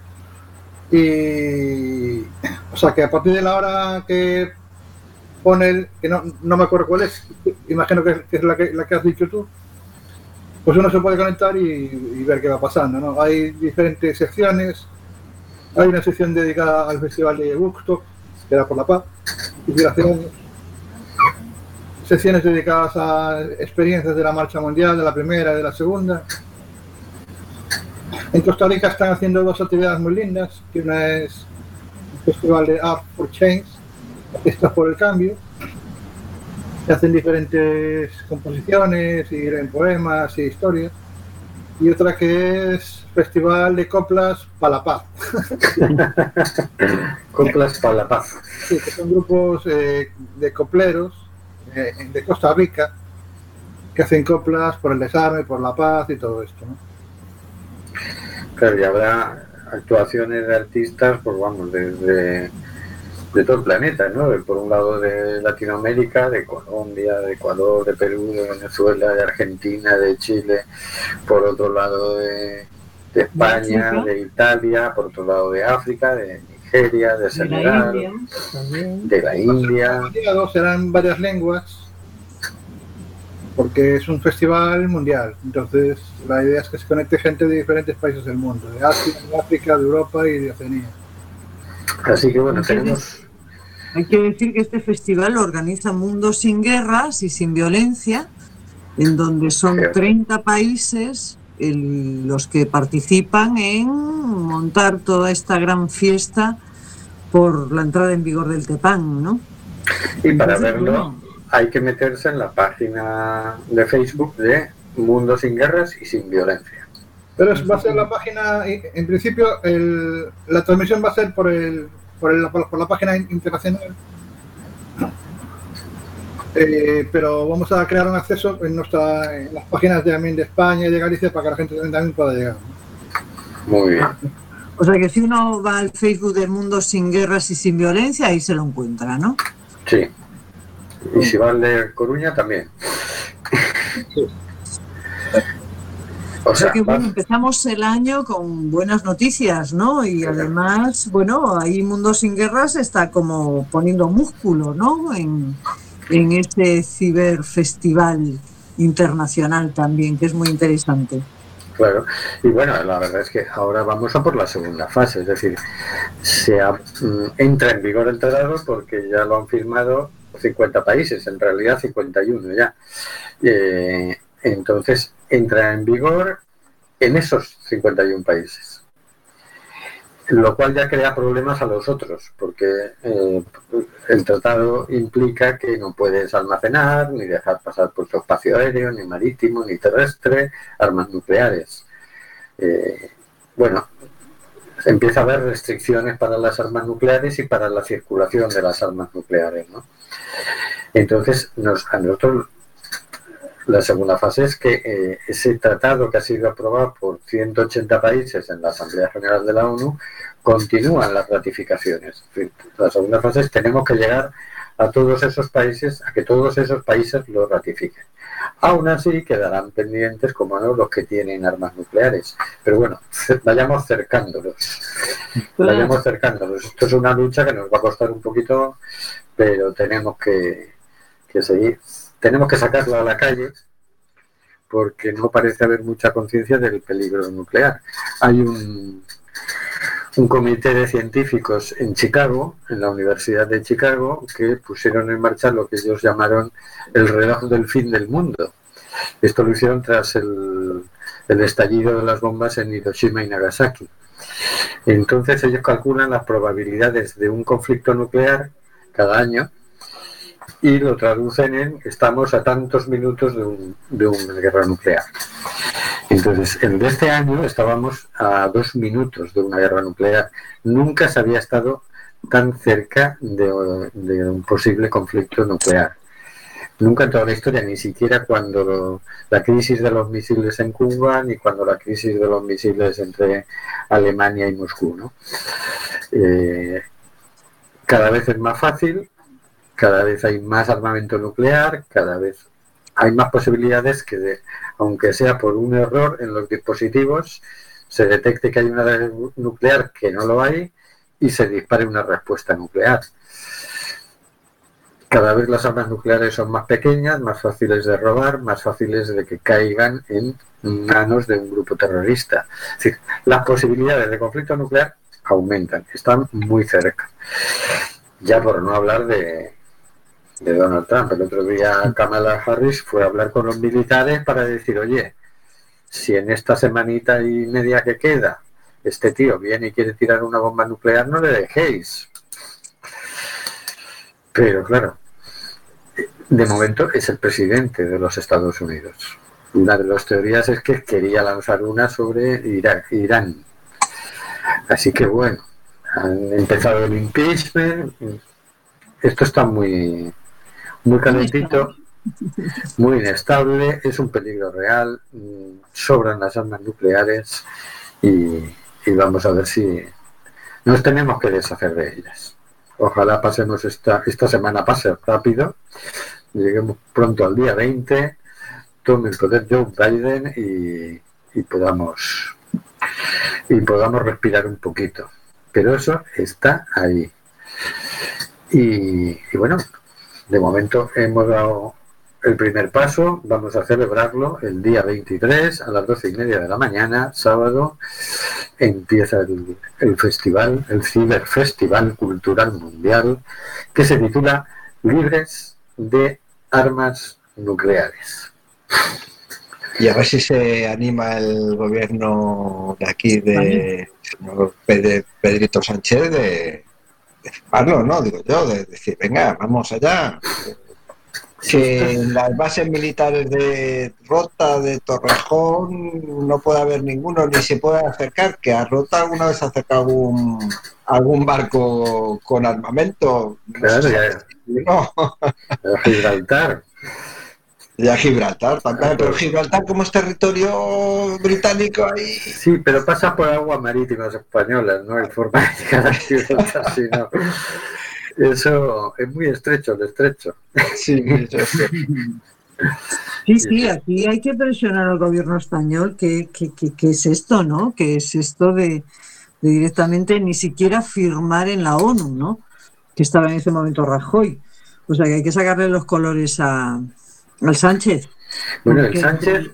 Y. O sea, que a partir de la hora que pone el. que no, no me acuerdo cuál es, imagino que, es la que, la que has dicho tú. Pues uno se puede conectar y, ver qué va pasando, ¿no? Hay diferentes secciones. Hay una sección dedicada al Festival de Woodstock, que era por la paz, y hace años secciones dedicadas a experiencias de la marcha mundial, de la primera y de la segunda. En Costa Rica están haciendo dos actividades muy lindas, que una es Festival de Art for Change, Fiestas por el Cambio. Se hacen diferentes composiciones y leen poemas y historias. Y otra que es Festival de Coplas para la Paz. Coplas para la paz. Sí, que son grupos eh, de copleros eh, de Costa Rica que hacen coplas por el desarme, por la paz y todo esto. ¿no? Claro, y habrá actuaciones de artistas, pues vamos, desde de todo el planeta, ¿no? De- Por un lado de Latinoamérica, de Colombia, de Ecuador, de Perú, de Venezuela, de Argentina, de Chile, por otro lado de, de España, de Italia, por otro lado de África, de Nigeria, de De la Senegal, India de la India. Serán varias lenguas porque es un festival mundial. Entonces, la idea es que se conecte gente de diferentes países del mundo, de Asia, de África, de Europa y de Oceanía. Así que bueno, tenemos Hay que decir que este festival lo organiza Mundo sin Guerras y sin Violencia, en donde son Cierto. 30 países el- los que participan en montar toda esta gran fiesta por la entrada en vigor del TEPAN, ¿no? y para Entonces, verlo bueno, hay que meterse en la página de Facebook de Mundo sin Guerras y sin Violencia. Pero es- va a ser la página, en principio, el- la transmisión va a ser por, el, por, el- por la página internacional. Eh, pero vamos a crear un acceso en, nuestra, en las páginas de, también de España y de Galicia para que la gente también pueda llegar. Muy bien. O sea que si uno va al Facebook de Mundo sin Guerras y sin Violencia, ahí se lo encuentra, ¿no? Sí. Y si va al de Coruña también. O O sea que bueno, empezamos el año con buenas noticias, ¿no? Y además, bueno, ahí Mundo sin Guerras está como poniendo músculo, ¿no? En, en este ciberfestival internacional también, que es muy interesante. claro. Y bueno, la verdad es que ahora vamos a por la segunda fase, es decir, se ha- mm, entra en vigor el tratado porque ya lo han firmado 50 países, en realidad 51 ya. Eh, entonces, entra en vigor en esos 51 países. Lo cual ya crea problemas a los otros, porque eh, el tratado implica que no puedes almacenar ni dejar pasar por su espacio aéreo, ni marítimo, ni terrestre, armas nucleares. Eh, bueno, empieza a haber restricciones para las armas nucleares y para la circulación de las armas nucleares. ¿no? Entonces, nos, a nosotros la segunda fase es que eh, ese tratado que ha sido aprobado por 180 países en la Asamblea General de la ONU continúan las ratificaciones. La segunda fase es tenemos que llegar a todos esos países, a que todos esos países lo ratifiquen. Aún así quedarán pendientes, como no, los que tienen armas nucleares. Pero bueno, vayamos cercándolos. Vayamos acercándonos. Esto es una lucha que nos va a costar un poquito, pero tenemos que, que seguir. Tenemos que sacarlo a la calle porque no parece haber mucha conciencia del peligro nuclear. Hay un, un comité de científicos en Chicago, en la Universidad de Chicago, que pusieron en marcha lo que ellos llamaron el reloj del fin del mundo. Esto lo hicieron tras el, el estallido de las bombas en Hiroshima y Nagasaki. Entonces ellos calculan las probabilidades de un conflicto nuclear cada año y lo traducen en estamos a tantos minutos de, un- de una guerra nuclear. Entonces, en este año estábamos a dos minutos de una guerra nuclear. Nunca se había estado tan cerca de, de un posible conflicto nuclear. Nunca en toda la historia, ni siquiera cuando la crisis de los misiles en Cuba, ni cuando la crisis de los misiles entre Alemania y Moscú. ¿no? Eh, cada vez es más fácil, cada vez hay más armamento nuclear, cada vez hay más posibilidades que, de, aunque sea por un error en los dispositivos, se detecte que hay una nuclear que no lo hay y se dispare una respuesta nuclear. Cada vez las armas nucleares son más pequeñas, más fáciles de robar, más fáciles de que caigan en manos de un grupo terrorista. Es decir, las posibilidades de conflicto nuclear aumentan, están muy cerca. Ya por no hablar de, de Donald Trump. El otro día Kamala Harris fue a hablar con los militares para decir, oye, si en esta semanita y media que queda este tío viene y quiere tirar una bomba nuclear, no le dejéis. Pero claro, de momento es el presidente de los Estados Unidos. Una de las teorías es que quería lanzar una sobre Irán. Así que bueno, han empezado el impeachment. Esto está muy, muy calentito, muy inestable, es un peligro real, sobran las armas nucleares y, y vamos a ver si nos tenemos que deshacer de ellas. Ojalá pasemos esta, esta semana pase rápido, lleguemos pronto al día 20, tome el poder Joe Biden y, y podamos y podamos respirar un poquito. Pero eso está ahí. Y, y bueno, de momento hemos dado el primer paso, vamos a celebrarlo el día 23 a las 12 y media de la mañana, sábado, empieza el, el festival, el Ciberfestival Cultural Mundial, que se titula Libres de Armas Nucleares. Y a ver si se anima el gobierno de aquí, de señor Pedrito Sánchez, de, firmarlo, ¿no? Digo yo, de decir, venga, vamos allá. Que en las bases militares de Rota, de Torrejón, no puede haber ninguno, ni se puede acercar, que a Rota alguna vez acerca algún, algún barco con armamento. No Claro, ya- si- no. Gibraltar. Y a Gibraltar también, pero Gibraltar como es territorio británico ahí. Sí, pero pasa por aguas marítimas españolas, no hay forma de llegar a Gibraltar, sino... Eso es muy estrecho, el estrecho. Sí. Sí, sí, aquí hay que presionar al gobierno español que, que, que- que es esto, ¿no? Que es esto de, de directamente ni siquiera firmar en la ONU, ¿no? Que estaba en ese momento Rajoy. O sea que hay que sacarle los colores a, al Sánchez. Bueno, el Sánchez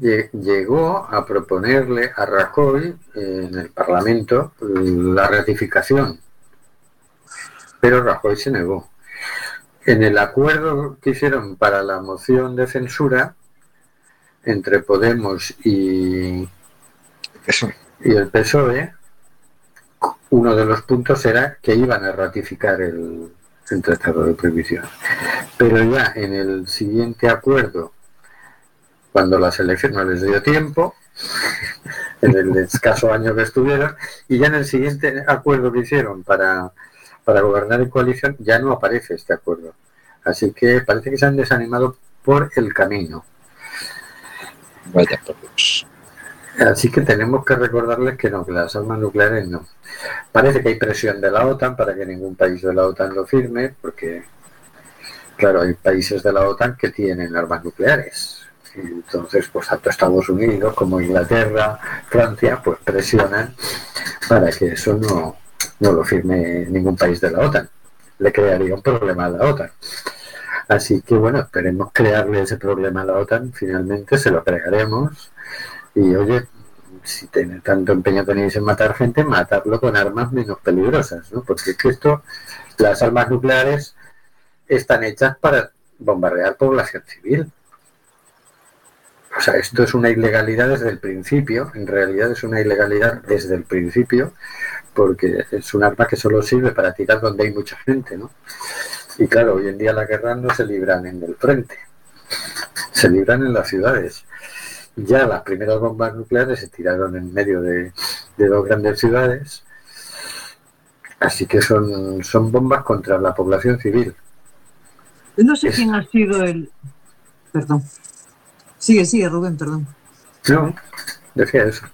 lle- llegó a proponerle a Rajoy eh, en el Parlamento la ratificación, pero Rajoy se negó. En el acuerdo que hicieron para la moción de censura entre Podemos y, Eso. y el PSOE, uno de los puntos era que iban a ratificar el, el Tratado de Prohibición. Pero ya en el siguiente acuerdo, cuando las elecciones no les dio tiempo, en el escaso año que estuvieron, y ya en el siguiente acuerdo que hicieron para, para gobernar en coalición, ya no aparece este acuerdo. Así que parece que se han desanimado por el camino. Vaya por Dios. Así que tenemos que recordarles que no, que las armas nucleares no. Parece que hay presión de la OTAN para que ningún país de la OTAN lo firme, porque, claro, hay países de la OTAN que tienen armas nucleares. Entonces, pues tanto Estados Unidos como Inglaterra, Francia, pues presionan para que eso no, no lo firme ningún país de la OTAN. Le crearía un problema a la OTAN. Así que, bueno, esperemos crearle ese problema a la OTAN. Finalmente se lo crearemos. Y oye, si tiene tanto empeño tenéis en matar gente, matarlo con armas menos peligrosas, ¿no? Porque es que esto, las armas nucleares están hechas para bombardear población civil. O sea, esto es una ilegalidad desde el principio, en realidad es una ilegalidad desde el principio, porque es un arma que solo sirve para tirar donde hay mucha gente, ¿no? Y claro, hoy en día las guerras no se libran en el frente, se libran en las ciudades ya las primeras bombas nucleares se tiraron en medio de, de dos grandes ciudades Así que son, son bombas contra la población civil. No sé Es- quién ha sido el... Perdón. Sigue, sigue, Rubén, perdón. No, decía eso.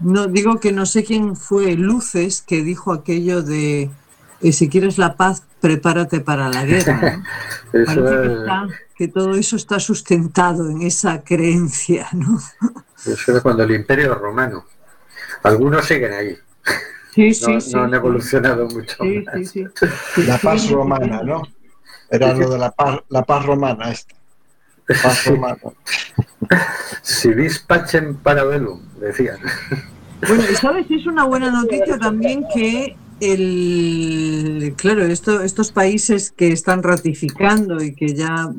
No, digo que no sé quién fue Luces que dijo aquello de eh, si quieres la paz, prepárate para la guerra. ¿no? Eso que, todo eso está sustentado en esa creencia, ¿no? Eso era cuando el Imperio Romano. Algunos siguen ahí. Sí, No, sí, sí. no han sí. evolucionado mucho. Sí, más. sí, sí. La paz romana, ¿no? Era lo de la paz, la paz romana esta. Paz romana. Si vis pacem para velum, decían. Bueno, y sabes, es una buena noticia también que el, claro, esto, estos países que están ratificando y que ya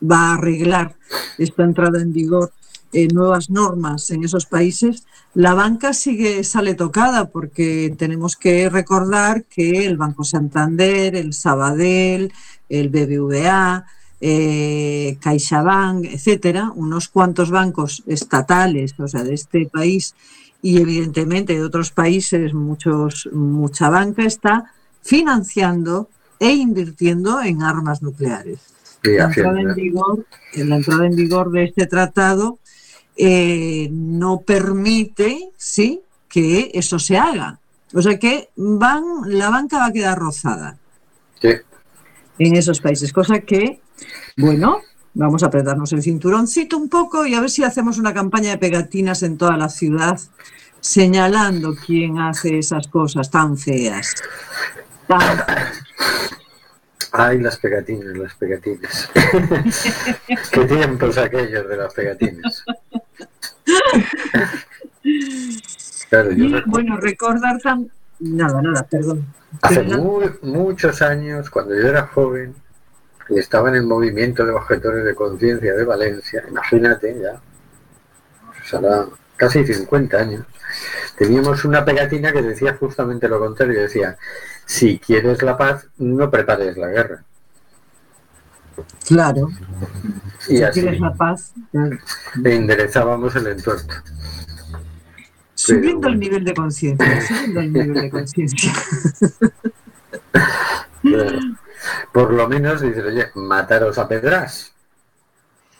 va a arreglar esta entrada en vigor eh, nuevas normas en esos países, la banca sigue sale tocada porque tenemos que recordar que el Banco Santander, el Sabadell, el BBVA, eh, CaixaBank, etcétera, unos cuantos bancos estatales, o sea, de este país y evidentemente de otros países, muchos, mucha banca está financiando e invirtiendo en armas nucleares. Y La entrada en vigor, la entrada en vigor de este tratado eh, no permite, sí, que eso se haga. O sea que van, la banca va a quedar rozada Sí. en esos países, cosa que, bueno, vamos a apretarnos el cinturoncito un poco y a ver si hacemos una campaña de pegatinas en toda la ciudad señalando quién hace esas cosas tan feas. Tan Ay, las pegatinas, las pegatinas. Qué tiempos aquellos de las pegatinas. Claro, Y recuerdo bueno, recordar tan... Nada, nada, perdón. hace Pero- mu- muchos años, cuando yo era joven y estaba en el movimiento de objetores de conciencia de Valencia, imagínate ya, pues hará casi 50 años, teníamos una pegatina que decía justamente lo contrario, decía, si quieres la paz, no prepares la guerra. Claro, Y si así quieres la paz, eh, enderezábamos el entuerto. subiendo el nivel de conciencia, subiendo el nivel de conciencia. Por lo menos dices, oye, mataros a pedras.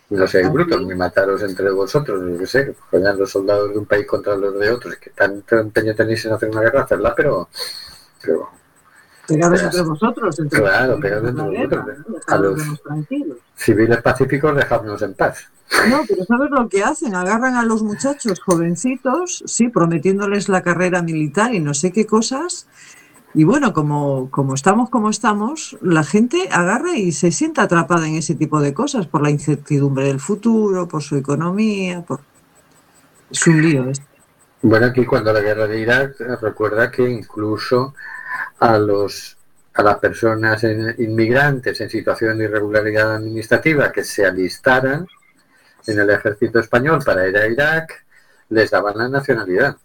No seáis brutos, ni mataros entre vosotros, qué sé, que vayan los soldados de un país contra los de otros, que tanto empeño tenéis en hacer una guerra, hacerla, pero, pero Pegados entre vosotros, entre Claro, pegados entre vosotros, ¿no? a los- civiles pacíficos, dejadnos en paz. No, pero ¿sabes lo que hacen? Agarran a los muchachos jovencitos, sí, prometiéndoles la carrera militar y no sé qué cosas. Y bueno, como, como estamos como estamos, la gente agarra y se sienta atrapada en ese tipo de cosas por la incertidumbre del futuro, por su economía, por... Es un lío esto. Bueno, aquí cuando la guerra de Irak, eh, recuerda que incluso a los a las personas en- inmigrantes en situación de irregularidad administrativa que se alistaran en el ejército español para ir a Irak, les daban la nacionalidad.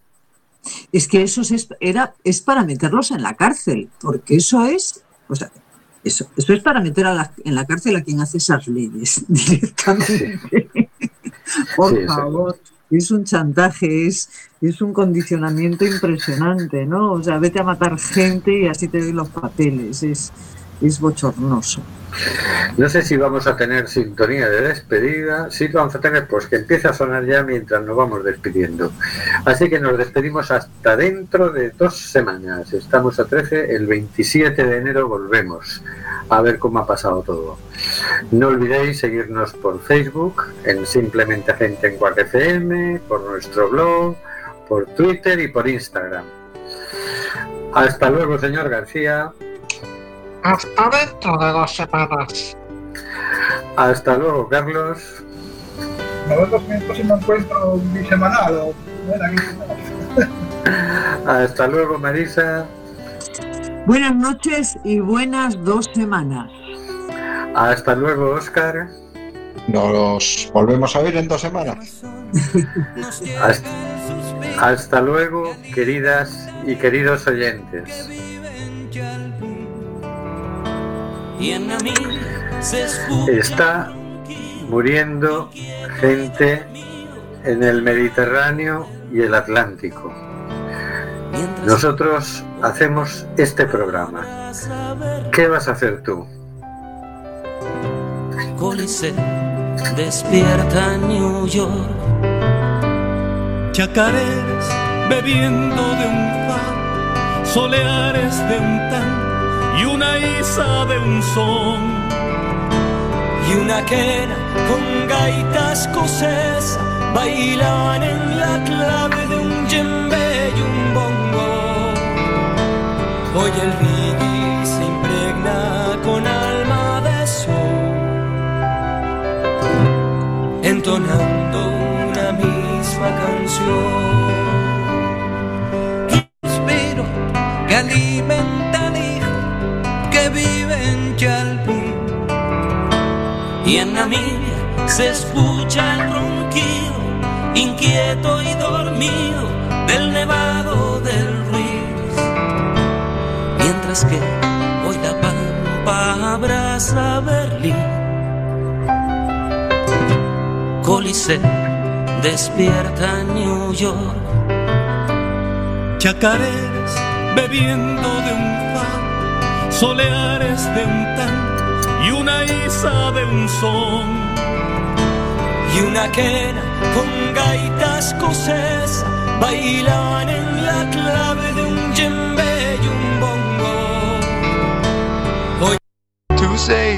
Es que eso es, era, es para meterlos en la cárcel, porque eso es, o sea, eso, eso es para meter a la- en la cárcel a quien hace esas leyes directamente. Por Sí, sí. Es un chantaje, es, es un condicionamiento impresionante, ¿no? O sea, vete a matar gente y así te doy los papeles, es, es bochornoso. No sé si vamos a tener sintonía de despedida. Sí, vamos a tener, pues que empiece a sonar ya mientras nos vamos despidiendo. Así que nos despedimos hasta dentro de dos semanas. Estamos a 13, el 27 de enero volvemos a ver cómo ha pasado todo. No olvidéis seguirnos por Facebook, en Simplemente Gente en Cuac FM, por nuestro blog, por Twitter y por Instagram. Hasta luego, señor García. Hasta dentro de dos semanas. Hasta luego, Carlos. Nos vemos en el próximo encuentro bisemanal. O. Hasta luego, Marisa. Buenas noches y buenas dos semanas. Hasta luego, Oscar. Nos volvemos a ver en dos semanas. Hasta, hasta luego, queridas y queridos oyentes. Está muriendo gente en el Mediterráneo y el Atlántico. Nosotros hacemos este programa. ¿Qué vas a hacer tú? Despierta New York. Chacareras bebiendo de un pan, soleares de un tan y una isa de un son. Y una quena con gaita escocesa bailaban en la clave de un djembe y un bongo. Hoy el reggae se impregna con alma de sol, entonando una misma canción. Y en Namibia se escucha el ronquido, inquieto y dormido, del nevado del Ruiz. Mientras que hoy la pampa abraza Berlín. Cólice despierta New York. Chacareras bebiendo de un pan, soleares de un tan y una isa de un son. y una quena con gaita escocesa bailaban en la clave de un djembe y un bongo. to say